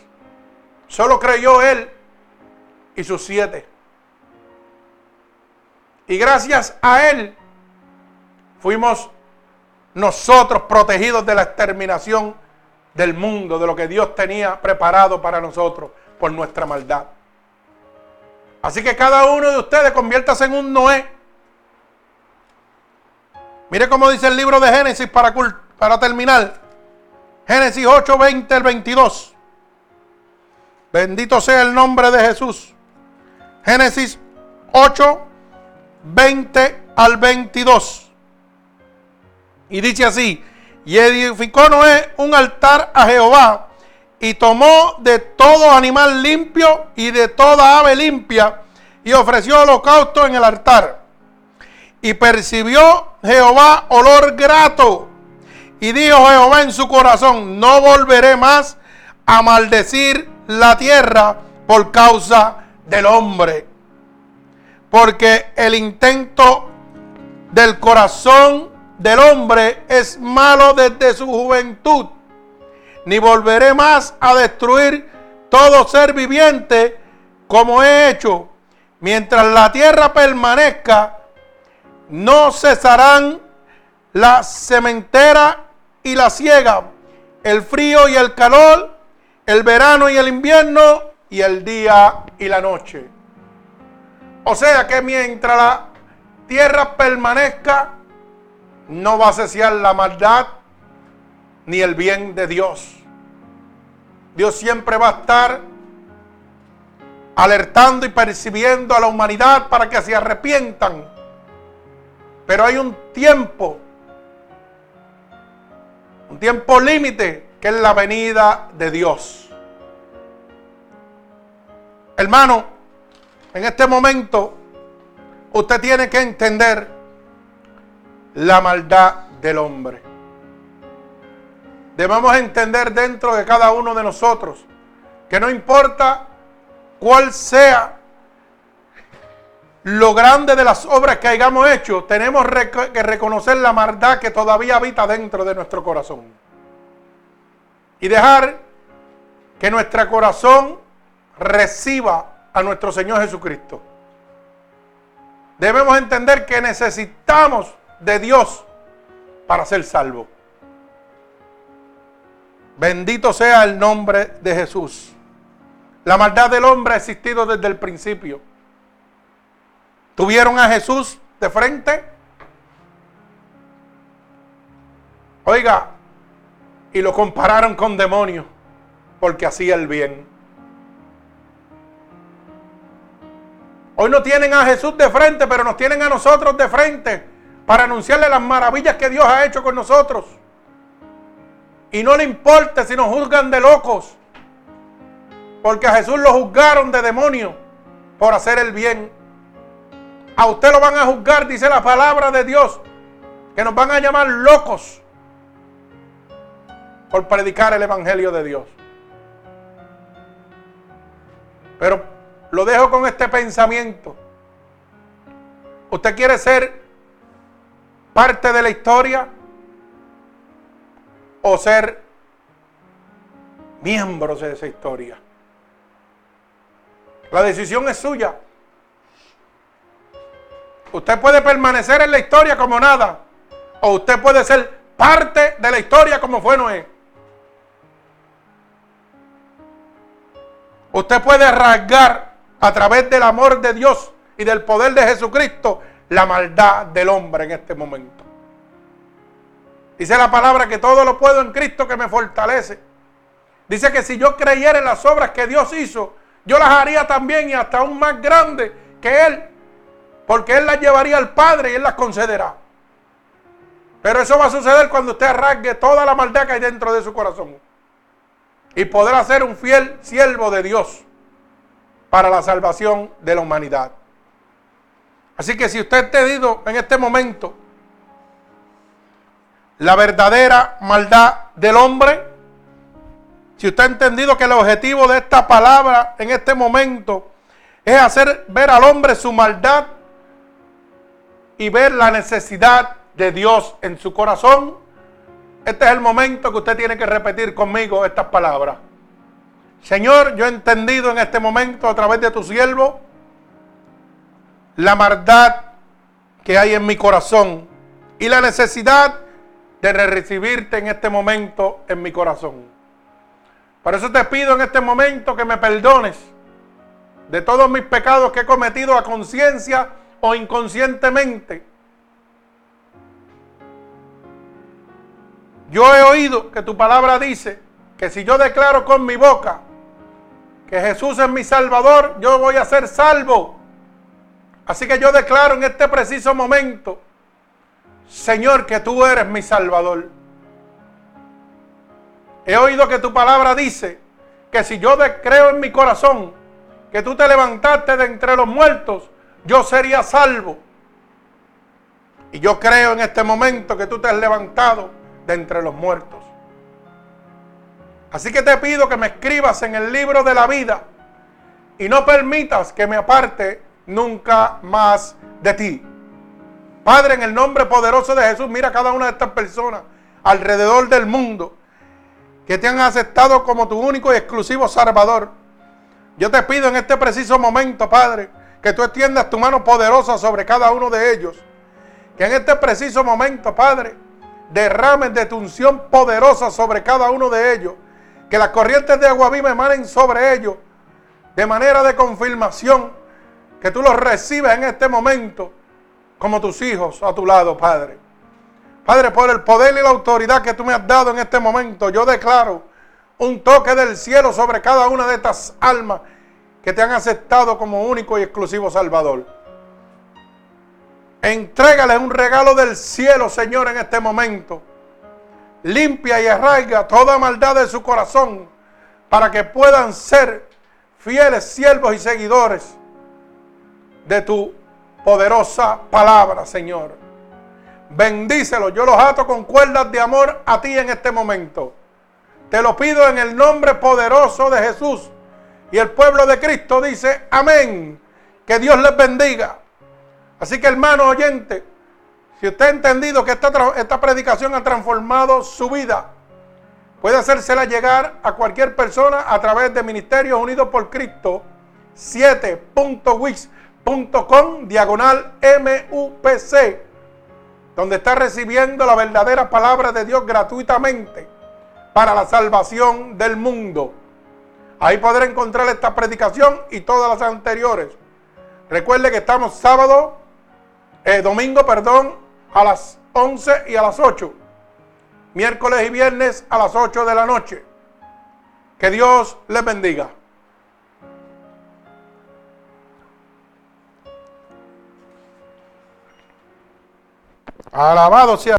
Speaker 1: Solo creyó él y sus siete. Y gracias a él fuimos nosotros protegidos de la exterminación del mundo, de lo que Dios tenía preparado para nosotros por nuestra maldad. Así que cada uno de ustedes conviértase en un Noé. Mire cómo dice el libro de Génesis para, para terminar. Génesis 8, 20 al 22. Bendito sea el nombre de Jesús. Génesis 8, 20 al 22. Y dice así, y edificó Noé un altar a Jehová y tomó de todo animal limpio y de toda ave limpia y ofreció holocausto en el altar. Y percibió Jehová olor grato. Y dijo Jehová en su corazón, no volveré más a maldecir la tierra por causa del hombre. Porque el intento del corazón del hombre es malo desde su juventud, ni volveré más a destruir todo ser viviente como he hecho. Mientras la tierra permanezca, no cesarán la cementera y la ciega, el frío y el calor, el verano y el invierno, y el día y la noche. O sea que mientras la tierra permanezca, no va a cesar la maldad ni el bien de Dios. Dios siempre va a estar alertando y percibiendo a la humanidad para que se arrepientan. Pero hay un tiempo, un tiempo límite, que es la venida de Dios. Hermano, en este momento usted tiene que entender la maldad del hombre. Debemos entender dentro de cada uno de nosotros que no importa cuál sea lo grande de las obras que hayamos hecho, tenemos que reconocer la maldad que todavía habita dentro de nuestro corazón. Y dejar que nuestro corazón reciba a nuestro Señor Jesucristo. Debemos entender que necesitamos de Dios para ser salvo. Bendito sea el nombre de Jesús. La maldad del hombre ha existido desde el principio. ¿Tuvieron a Jesús de frente? Oiga, y lo compararon con demonios porque hacía el bien. Hoy no tienen a Jesús de frente, pero nos tienen a nosotros de frente para anunciarle las maravillas que Dios ha hecho con nosotros. Y no le importa si nos juzgan de locos, porque a Jesús lo juzgaron de demonio por hacer el bien. A usted lo van a juzgar, dice la palabra de Dios, que nos van a llamar locos por predicar el Evangelio de Dios. Pero lo dejo con este pensamiento. Usted quiere ser parte de la historia o ser miembros de esa historia. La decisión es suya. Usted puede permanecer en la historia como nada. O usted puede ser parte de la historia como fue Noé. Usted puede rasgar a través del amor de Dios y del poder de Jesucristo la maldad del hombre en este momento. Dice la palabra que todo lo puedo en Cristo que me fortalece. Dice que si yo creyera en las obras que Dios hizo, yo las haría también y hasta aún más grandes que Él. Porque Él las llevaría al Padre y Él las concederá. Pero eso va a suceder cuando usted arranque toda la maldad que hay dentro de su corazón. Y podrá ser un fiel siervo de Dios para la salvación de la humanidad. Así que si usted ha entendido en este momento la verdadera maldad del hombre, si usted ha entendido que el objetivo de esta palabra en este momento es hacer ver al hombre su maldad y ver la necesidad de Dios en su corazón, este es el momento que usted tiene que repetir conmigo estas palabras. Señor, yo he entendido en este momento a través de tu siervo la maldad que hay en mi corazón y la necesidad de recibirte en este momento en mi corazón. Por eso te pido en este momento que me perdones de todos mis pecados que he cometido a conciencia o inconscientemente. Yo he oído que tu palabra dice que si yo declaro con mi boca que Jesús es mi Salvador, yo voy a ser salvo. Así que yo declaro en este preciso momento, Señor, que tú eres mi Salvador. He oído que tu palabra dice que si yo creo en mi corazón que tú te levantaste de entre los muertos, yo sería salvo. Y yo creo en este momento que tú te has levantado entre los muertos. Así que te pido que me escribas en el libro de la vida y no permitas que me aparte nunca más de ti. Padre, en el nombre poderoso de Jesús, mira a cada una de estas personas alrededor del mundo que te han aceptado como tu único y exclusivo Salvador. Yo te pido en este preciso momento, Padre, que tú extiendas tu mano poderosa sobre cada uno de ellos. Que en este preciso momento, Padre, derrames de tu unción poderosa sobre cada uno de ellos. Que las corrientes de agua viva emanen sobre ellos de manera de confirmación. Que tú los recibes en este momento como tus hijos a tu lado, Padre. Padre, por el poder y la autoridad que tú me has dado en este momento, yo declaro un toque del cielo sobre cada una de estas almas que te han aceptado como único y exclusivo Salvador. Entrégale un regalo del cielo, Señor, en este momento. Limpia y arraiga toda maldad de su corazón para que puedan ser fieles siervos y seguidores de tu poderosa palabra, Señor. Bendícelo. Yo los ato con cuerdas de amor a ti en este momento. Te lo pido en el nombre poderoso de Jesús. Y el pueblo de Cristo dice, amén. Que Dios les bendiga. Así que hermano oyente, si usted ha entendido que esta, esta predicación ha transformado su vida, puede hacérsela llegar a cualquier persona a través de Ministerios Unidos por Cristo 7.wix.com diagonal MUPC donde está recibiendo la verdadera palabra de Dios gratuitamente para la salvación del mundo. Ahí podrá encontrar esta predicación y todas las anteriores. Recuerde que estamos sábado, eh, domingo, perdón, a las 11 y a las 8. Miércoles y viernes a las 8 de la noche. Que Dios les bendiga. Alabado sea.